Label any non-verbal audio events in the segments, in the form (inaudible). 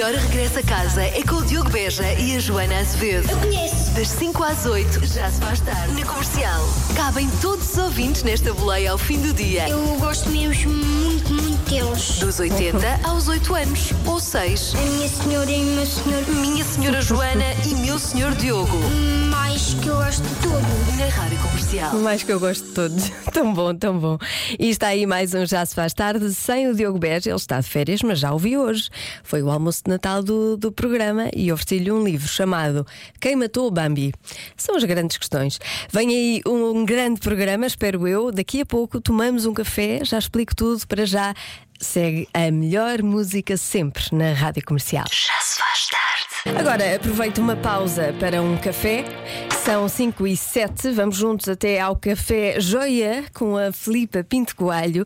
melhor regresso a casa é com o Diogo Beja e a Joana Azevedo. Eu conheço. Das 5 às 8, já se faz tarde. Na comercial. Cabem todos os ouvintes nesta boleia ao fim do dia. Eu gosto mesmo muito, muito deles. Dos 80 aos 8 anos. Ou 6. A minha senhora e o meu senhor. Minha Senhora Joana e meu Senhor Diogo. Mais que eu gosto de tudo. Na Rádio Comercial. Mais que eu gosto de todos. (laughs) tão bom, tão bom. E está aí mais um Já Se Faz Tarde sem o Diogo Beja. Ele está de férias, mas já o vi hoje. Foi o almoço de Natal do, do programa e ofereci-lhe um livro chamado Quem Matou o Bambi? São as grandes questões. Vem aí um grande programa, espero eu. Daqui a pouco tomamos um café, já explico tudo para já. Segue a melhor música sempre na rádio comercial. Já se faz tarde. Agora aproveito uma pausa para um café. São 5 e 7. Vamos juntos até ao Café Joia com a Filipa Pinto Coelho,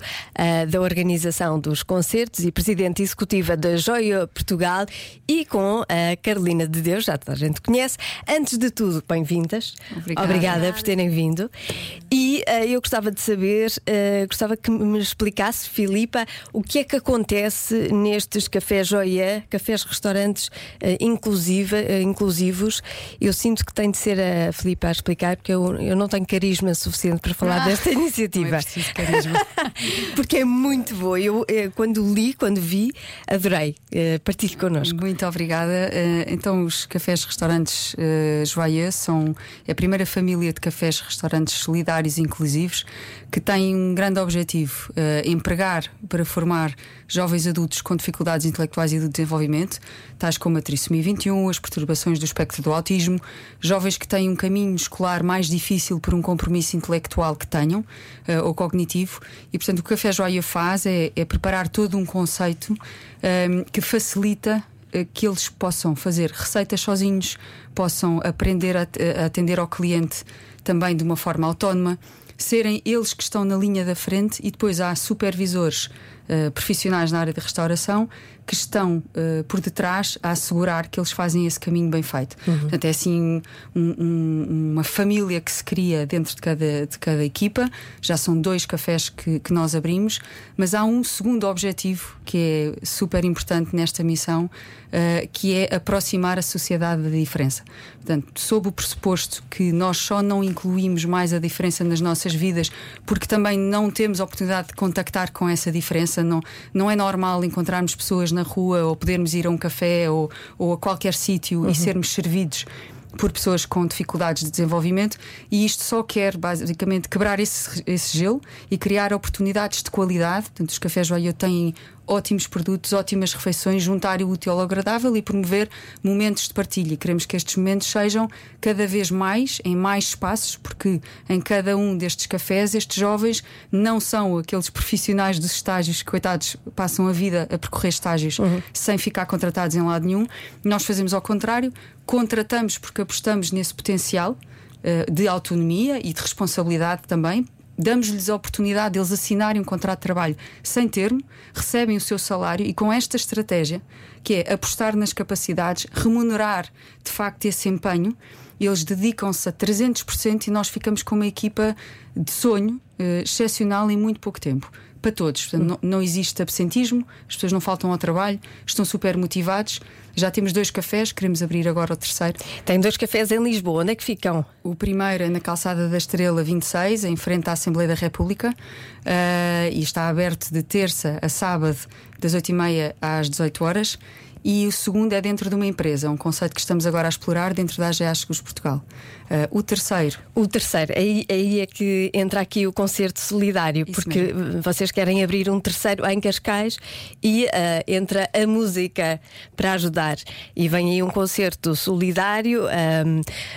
da organização dos concertos e presidente executiva da Joia Portugal, e com a Carolina de Deus, já toda a gente conhece. Antes de tudo, bem-vindas. Obrigada. por terem vindo. E ah, eu gostava de saber, ah, gostava que me explicasse, Filipa, o que é que acontece nestes cafés Joia, cafés restaurantes ah, inclusiva, ah, inclusivos. Eu sinto que tem de ser a Filipa a explicar, porque eu, eu não tenho carisma suficiente para falar Ah, desta é iniciativa. preciso carisma. (laughs) porque é muito boa. Eu, eh, quando li, quando vi, adorei. Eh, Partilhe connosco. Muito obrigada. Eh, Então, os cafés restaurantes Joyeux são é a primeira família de cafés restaurantes solidários e inclusivos que tem um grande objetivo: eh, empregar para formar jovens adultos com dificuldades intelectuais e de desenvolvimento, tais como a trissomia 21, as perturbações do espectro do autismo, jovens que têm um caminho escolar mais difícil por um compromisso intelectual que tenham eh, ou cognitivo. E, portanto, o que o Café Joia faz é, é preparar todo um conceito eh, que facilita eh, que eles possam fazer receitas sozinhos, possam aprender a, a atender ao cliente também de uma forma autónoma, serem eles que estão na linha da frente e depois há supervisores eh, profissionais na área de restauração que estão eh, por detrás a assegurar que eles fazem esse caminho bem feito. Portanto, é assim um- um- uma família que se cria dentro de cada, de cada equipa. Já são dois cafés que, que nós abrimos, mas há um segundo objetivo que é super importante nesta missão, eh, que é aproximar a sociedade da diferença. Portanto, sob o pressuposto que nós só não incluímos mais a diferença nas nossas vidas, porque também não temos a oportunidade de contactar com essa diferença, não, não é normal encontrarmos pessoas na rua ou podermos ir a um café ou, ou a qualquer sítio e sermos servidos por pessoas com dificuldades de desenvolvimento. E isto só quer basicamente quebrar esse, esse gelo e criar oportunidades de qualidade. Portanto, os cafés Joia têm ótimos produtos, ótimas refeições, juntar o útil ao agradável e promover momentos de partilha. Queremos que estes momentos sejam cada vez mais, em mais espaços, porque em cada um destes cafés, estes jovens não são aqueles profissionais dos estágios que, coitados, passam a vida a percorrer estágios sem ficar contratados em lado nenhum. Nós fazemos ao contrário, contratamos porque apostamos nesse potencial eh, de autonomia e de responsabilidade também. Damos-lhes a oportunidade de eles assinarem um contrato de trabalho sem termo, recebem o seu salário e com esta estratégia, que é apostar nas capacidades, remunerar de facto esse empenho, eles dedicam-se a 300% e nós ficamos com uma equipa de sonho eh, excepcional em muito pouco tempo. Para todos. Portanto, não, não existe absentismo, as pessoas não faltam ao trabalho, estão super motivados. Já temos dois cafés, queremos abrir agora o terceiro. Tem dois cafés em Lisboa. Onde é que ficam? O primeiro é na Calçada da Estrela 26, em frente à Assembleia da República, eh, e está aberto de terça a sábado, das 8h30 às 18 horas. E o segundo é dentro de uma empresa, um conceito que estamos agora a explorar dentro da AGA Seguros Portugal. Eh, o terceiro O terceiro, aí, aí é que entra aqui o concerto solidário, Isso porque vocês querem abrir um terceiro em Cascais e ah, entra a música para ajudar. E vem aí um concerto solidário,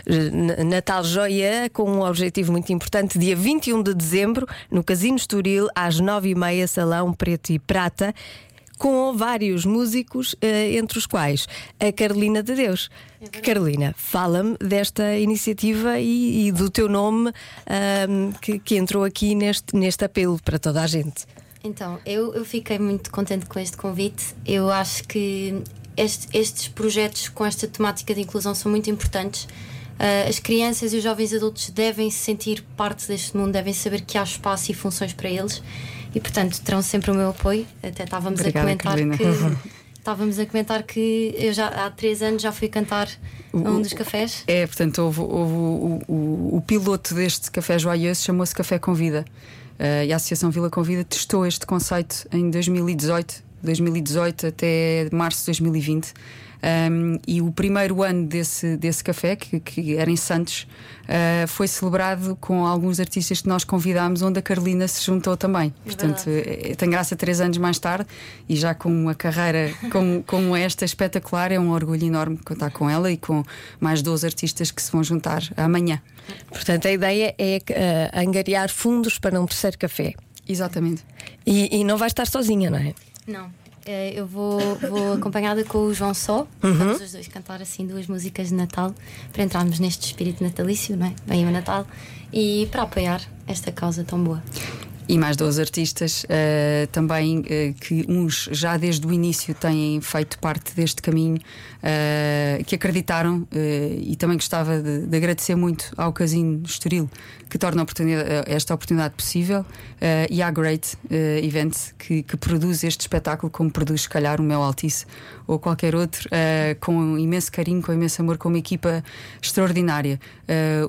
N- Natal Joia, com um objetivo muito importante, dia 21 de dezembro, no Casino Estoril, às 9h30, Salão Preto e Prata. Com vários músicos, eh, entre os quais a Carolina de Deus. Carolina, fala-me desta iniciativa e, e do teu nome ahm, que, que entrou aqui neste, neste apelo para toda a gente. Então, eu, eu fiquei muito contente com este convite. Eu acho que este- estes projetos com esta temática de inclusão são muito importantes. Ah, as crianças e os jovens adultos devem se sentir parte deste mundo, devem saber que há espaço e funções para eles e, portanto, terão sempre o meu apoio. Até estávamos Obrigada, a comentar Carolina. que estávamos a comentar que eu já há três anos já fui cantar a um dos cafés. É, portanto, houve, houve o, o, o piloto deste café joioso chamou-se Café Convida. Uh, e a Associação Vila Convida testou este conceito em 2018, 2018 até março de 2020. Um, e o primeiro ano desse, desse café, que, que era em Santos, uh, foi celebrado com alguns artistas que nós convidámos, onde a Carolina se juntou também. É Portanto, eh, tem graça três anos mais tarde e já com uma carreira como, (laughs) como esta espetacular, é um orgulho enorme contar com ela e com mais 12 artistas que se vão juntar amanhã. Portanto, a ideia é uh, angariar fundos para um terceiro café. Exatamente. E, e não vai estar sozinha, não é? Não. Eh, Eu vou, vou (laughs) acompanhada com o João Só. Vamos os dois cantar assim duas músicas de Natal para entrarmos neste espírito natalício, não é? Bem o Natal e para apoiar esta causa tão boa. E mais 12 artistas eh, também eh, que uns já desde o início têm feito parte deste caminho, eh, que acreditaram e também gostava de, de agradecer muito ao Casino Estoril que torna oportunidade- esta oportunidade possível e à Great Event que, que produz este espetáculo como produz se calhar o Mel Altice ou qualquer outro com imenso carinho, com imenso amor, com uma equipa extraordinária.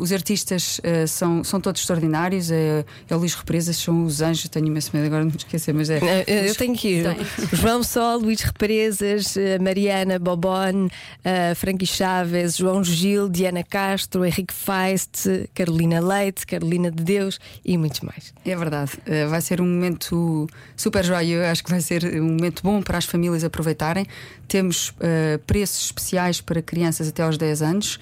Os artistas são, são todos extraordinários, é, é o Luís Represas, são os anjos, tenho imenso medo agora de me esquecer, mas é. Eh, eh, Eu tenho que ir. (laughs) João Sol, Luís Represas, eh, Mariana Bobon, Frankie Chaves, João Gil, Diana Castro, Henrique Feist, Carolina Leite, Carolina de Deus e muitos mais. É verdade, Eh, vai ser um momento super joio. Acho que vai ser um momento bom para as famílias aproveitarem. Temos eh, preços especiais para crianças até aos 10 anos,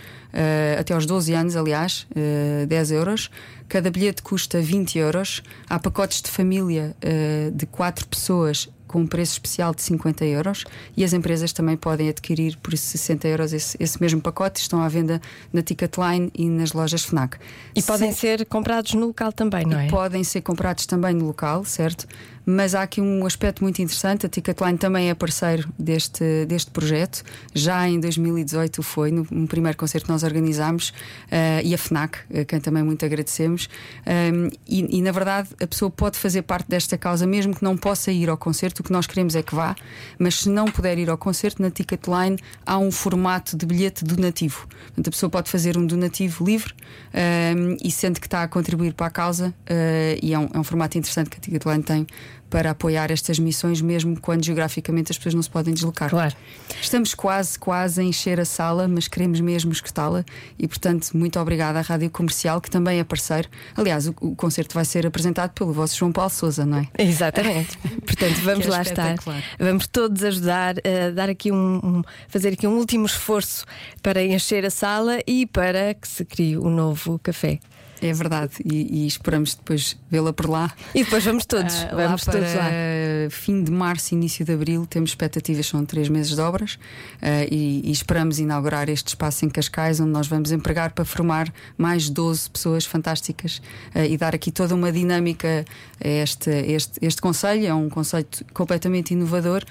até aos 12 anos, aliás, eh, 10 euros. Cada bilhete custa 20 euros. Há pacotes de família eh, de 4 pessoas com um preço especial de 50 euros e as empresas também podem adquirir por 60 euros esse, esse mesmo pacote. Estão à venda na Ticketline e nas lojas Fnac. E podem Se- ser comprados no local também, não é? podem ser comprados também no local, certo? Mas há aqui um aspecto muito interessante. A Ticketline também é parceiro deste, deste projeto. Já em 2018 foi, no, no primeiro concerto que nós organizámos, eh, e a FNAC, a quem também muito agradecemos. Um, e, e, na verdade, a pessoa pode fazer parte desta causa, mesmo que não possa ir ao concerto. O que nós queremos é que vá, mas se não puder ir ao concerto, na Ticketline há um formato de bilhete donativo. Portanto, a pessoa pode fazer um donativo livre um, e sente que está a contribuir para a causa, uh, e é um, é um formato interessante que a Ticketline tem para apoiar estas missões, mesmo quando geograficamente as pessoas não se podem deslocar. Claro. Estamos quase, quase a encher a sala, mas queremos mesmo escutá-la e, portanto, muito obrigada à Rádio Comercial, que também é parceiro. Aliás, o, o concerto vai ser apresentado pelo vosso João Paulo Souza, não é? Exatamente. (laughs) Portanto, vamos É lá estar. Vamos todos ajudar a dar aqui um, um- fazer aqui um último esforço para encher a sala e para que se crie um novo café. É verdade, e, e esperamos depois vê-la por lá. E depois vamos todos, Ah, vamos lá para todos lá. fim de março, início de abril, temos expectativas, são três meses de obras ah, e, e esperamos inaugurar este espaço em Cascais, onde nós vamos empregar para formar mais 12 pessoas fantásticas ah, e dar aqui toda uma dinâmica a este, este, este conselho. É um conceito completamente inovador.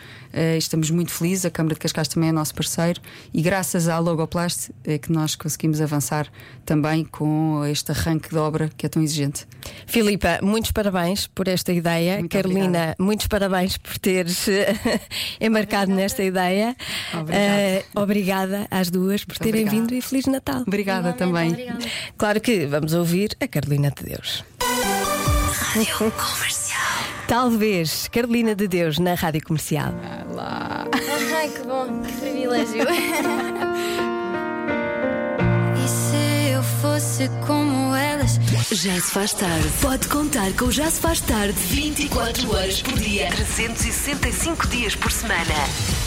estamos muito felizes, a Câmara de Cascais também é nosso parceiro e graças à Logoplast é que nós conseguimos avançar também com este arranque de obra que é tão exigente. Filipa, muitos parabéns por esta ideia. Muito Carolina, obrigada. muitos parabéns por teres (laughs) embarcado nesta ideia. Obrigada. Eh, obrigada às duas por terem obrigada. vindo e Feliz Natal. Obrigada também. Obrigada. Claro que vamos ouvir a Carolina de Deus. Rádio Comercial. Talvez Carolina de Deus na Rádio Comercial. Ai, que bom, que privilégio. (laughs) e se eu fosse como? Já se faz tarde. Pode contar com o Já se faz tarde 24 horas por dia, 365 dias por semana.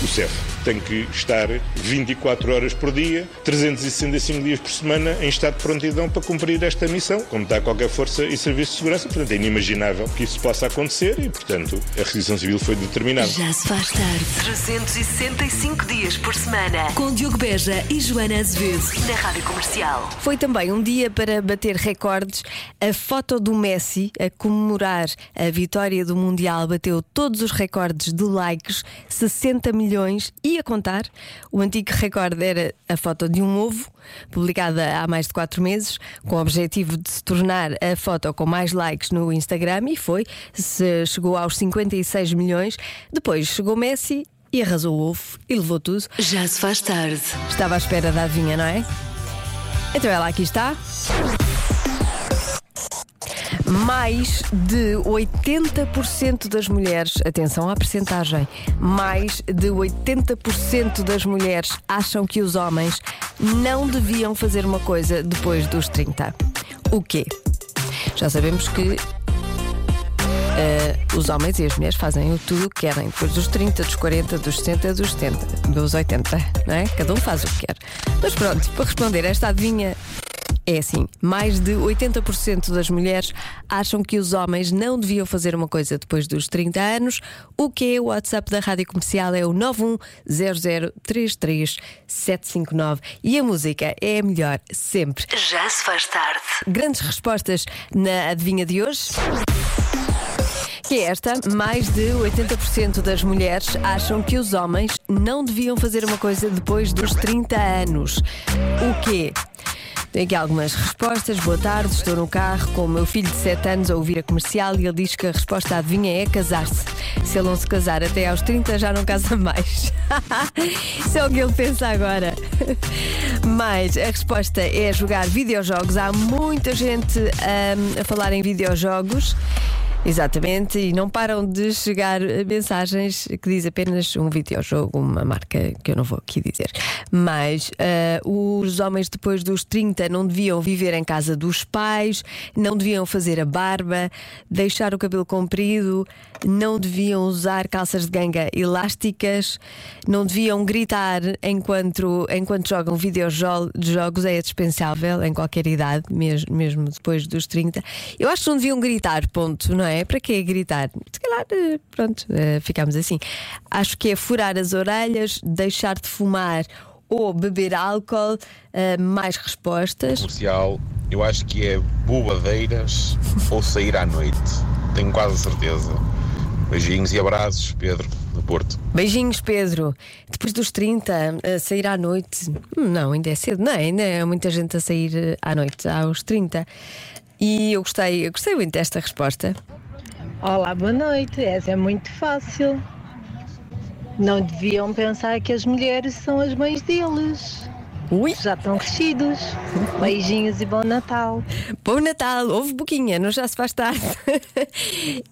O CEF tem que estar 24 horas por dia, 365 dias por semana, em estado de prontidão para cumprir esta missão, como está qualquer força e serviço de segurança. Portanto, é inimaginável que isso possa acontecer e, portanto, a requisição civil foi determinada. Já se faz tarde. 365 dias por semana. Com Diogo Beja e Joana Azevedo. Na Rádio Comercial. Foi também um dia para bater recordes. A foto do Messi a comemorar a vitória do Mundial bateu todos os recordes de likes, 60 milhões e a contar. O antigo recorde era a foto de um ovo, publicada há mais de 4 meses, com o objetivo de se tornar a foto com mais likes no Instagram e foi. Se chegou aos 56 milhões. Depois chegou Messi e arrasou o ovo e levou tudo. Já se faz tarde. Estava à espera da adivinha, não é? Então ela aqui está. Mais de 80% das mulheres, atenção à percentagem, mais de 80% das mulheres acham que os homens não deviam fazer uma coisa depois dos 30. O quê? Já sabemos que eh, os homens e as mulheres fazem o tudo que querem, depois dos 30, dos 40, dos 60, dos 70, dos 80, não é? Cada um faz o que quer. Mas pronto, para responder esta adivinha. É assim, mais de 80% das mulheres acham que os homens não deviam fazer uma coisa depois dos 30 anos. O que é o WhatsApp da Rádio Comercial é o 910033759 e a música é a melhor sempre. Já se faz tarde. Grandes respostas na adivinha de hoje. Que é esta, mais de 80% das mulheres acham que os homens não deviam fazer uma coisa depois dos 30 anos. O quê? Tem aqui algumas respostas. Boa tarde, estou no carro com o meu filho de 7 anos a ouvir a comercial e ele diz que a resposta adivinha é casar-se. Se ele não se casar até aos 30, já não casa mais. (laughs) Isso é o que ele pensa agora. Mas a resposta é jogar videojogos. Há muita gente hum, a falar em videojogos. Exatamente, e não param de chegar mensagens que diz apenas um videojogo, uma marca que eu não vou aqui dizer. Mas uh, os homens depois dos 30 não deviam viver em casa dos pais, não deviam fazer a barba, deixar o cabelo comprido, não deviam usar calças de ganga elásticas, não deviam gritar enquanto, enquanto jogam videojogos, é dispensável em qualquer idade, mesmo, mesmo depois dos 30. Eu acho que não deviam gritar, ponto, não é? Para que gritar? Se calhar, eh, pronto, eh, ficamos assim. Acho que é furar as orelhas, deixar de fumar ou beber álcool. Uh, mais respostas. Comercial, eu acho que é bobadeiras (laughs) ou sair à noite. Tenho quase certeza. Beijinhos e abraços, Pedro, do Porto. Beijinhos, Pedro. Depois dos 30, a sair à noite. Hum, Não, ainda é cedo, não é? Ainda é muita gente a sair à noite, aos 30. E eu gostei, eu gostei muito desta resposta. Olá, boa noite. Essa é muito fácil. Não deviam pensar que as mulheres são as mães deles. Ui, Já estão crescidos. Beijinhos e bom Natal. bom Natal, houve boquinha, não já se faz tarde.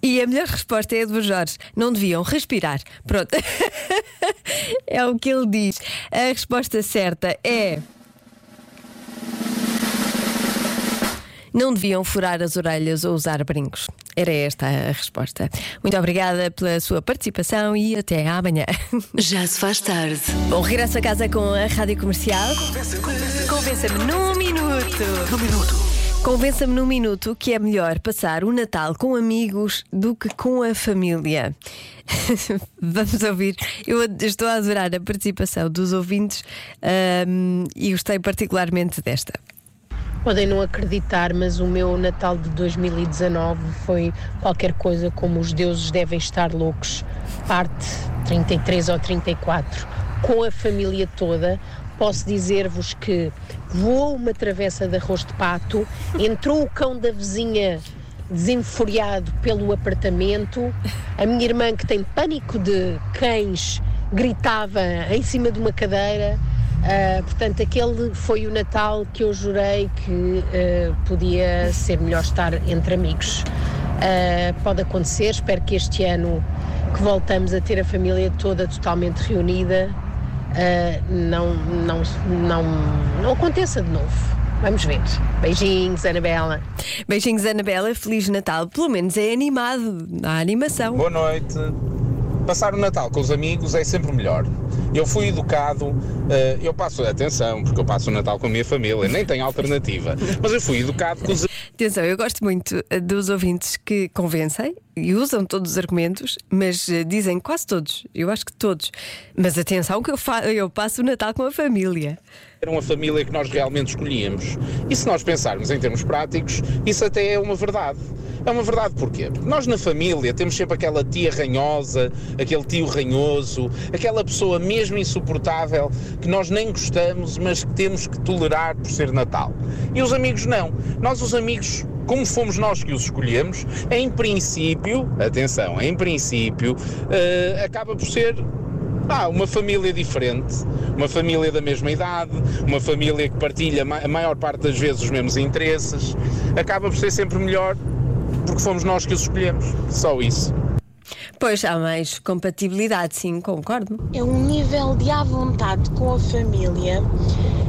e a melhor resposta é a do Jorge: não deviam respirar. Pronto. (laughs) é o que ele diz. A resposta certa é. Não deviam furar as orelhas ou usar brincos. Era esta a resposta. Muito obrigada pela sua participação e até amanhã. (laughs) Já se faz tarde. Bom, regresso a casa com a Rádio Comercial. Convença-me num minuto. Num minuto. Convença-me num minuto que é melhor passar o Natal com amigos do que com a família. (laughs) Vamos ouvir. Eu estou a adorar a participação dos ouvintes ahm, e gostei particularmente desta. Podem não acreditar, mas o meu Natal de 2019 foi qualquer coisa como os deuses devem estar loucos, parte 33 ou 34, com a família toda. Posso dizer-vos que voou uma travessa de arroz de pato, entrou o cão da vizinha desenfuriado pelo apartamento, a minha irmã que tem pânico de cães gritava em cima de uma cadeira. Uh, portanto, aquele foi o Natal que eu jurei que uh, podia ser melhor estar entre amigos. Uh, pode acontecer, espero que este ano que voltamos a ter a família toda totalmente reunida não, não, não, não aconteça de novo. Vamos ver. Beijinhos, Anabela. Beijinhos, Anabela. Feliz Natal. Pelo menos é animado. Há animação. Boa noite. Passar o Natal com os amigos é sempre melhor. Eu fui educado, eh, eu passo, atenção, porque eu passo o Natal com a minha família, nem tenho alternativa, mas eu fui educado com os Atenção, eu gosto muito eh, dos ouvintes que convencem e usam todos os argumentos, mas eh, dizem quase todos, eu acho que todos. Mas atenção que eu, eu passo o Natal com a família. era uma família que nós realmente escolhíamos. E se nós pensarmos em termos práticos, isso até é uma verdade. É uma verdade porquê? Porque nós na família temos sempre aquela tia ranhosa, aquele tio ranhoso, aquela pessoa mesmo insuportável que nós nem gostamos, mas que temos que tolerar por ser Natal. E os amigos não. Nós os amigos como fomos nós que os escolhemos, em princípio, atenção, em princípio, eh, acaba por ser Ah, uma família diferente, uma família da mesma idade, uma família que partilha a maior parte das vezes os mesmos interesses, acaba por ser sempre melhor porque fomos nós que os escolhemos. Só isso. Pois há mais compatibilidade, sim, concordo. É um nível de à vontade com a família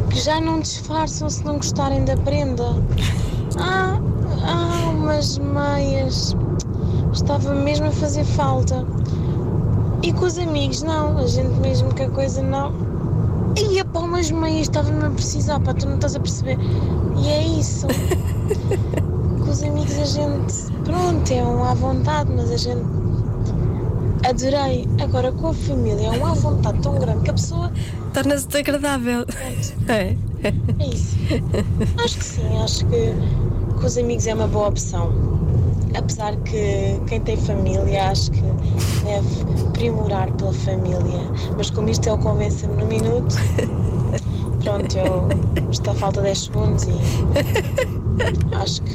que já não disfarçam se não gostarem da prenda. Ah, ah, umas meias. Estava mesmo a fazer falta. E com os amigos, não. A gente mesmo que a coisa não. Ia para umas meias, estava-me a precisar, pá, tu não estás a perceber. E é isso. (laughs) com os amigos a gente, pronto, é um à vontade, mas a gente adorei. Agora com a família é um à vontade tão grande que a pessoa. Torna-se desagradável. É. É isso. Acho que sim, acho que com os amigos é uma boa opção. Apesar que quem tem família acho que deve primorar pela família. Mas como isto é o convença-me no minuto, (laughs) pronto, eu está a falta 10 segundos e acho que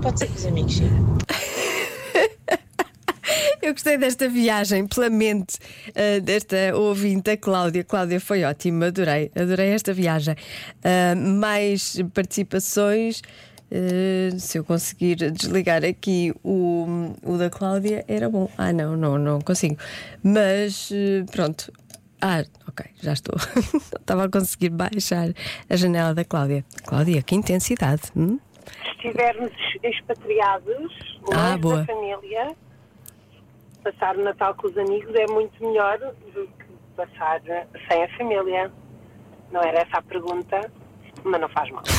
pode ser com os amigos, sim. (laughs) Eu gostei desta viagem pela mente ah, desta ouvinte, a Cláudia. Cláudia foi ótima, adorei, adorei esta viagem. Ah, mais participações. Ah, se eu conseguir desligar aqui o, o da Cláudia, era bom. Ah, não, não, não consigo. Mas ah, pronto. Ah, ok, já estou. (laughs) Estava a conseguir baixar a janela da Cláudia. Cláudia, que intensidade. hum? Se estivermos expatriados, Ah, boa. da família, passar o Natal com os amigos é muito melhor do que passar sem a família. Não era essa a pergunta, mas não faz mal. (laughs)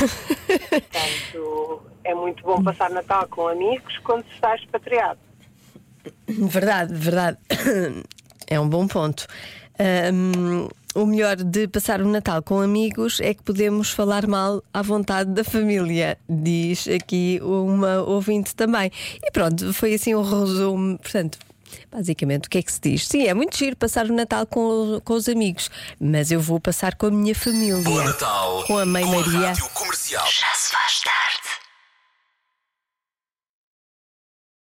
Portanto, é muito bom passar Natal com amigos quando se está expatriado. Verdade, verdade. (coughs) É um bom ponto. Ahm, o melhor de passar o Natal com amigos é que podemos falar mal à vontade da família, diz aqui uma ouvinte também. E pronto, foi assim um resumo. Portanto, basicamente, o que é que se diz? Sim, é muito giro passar o Natal com, com os amigos, mas eu vou passar com a minha família. Bom Natal Com a Mãe com a Maria. Rádio Comercial.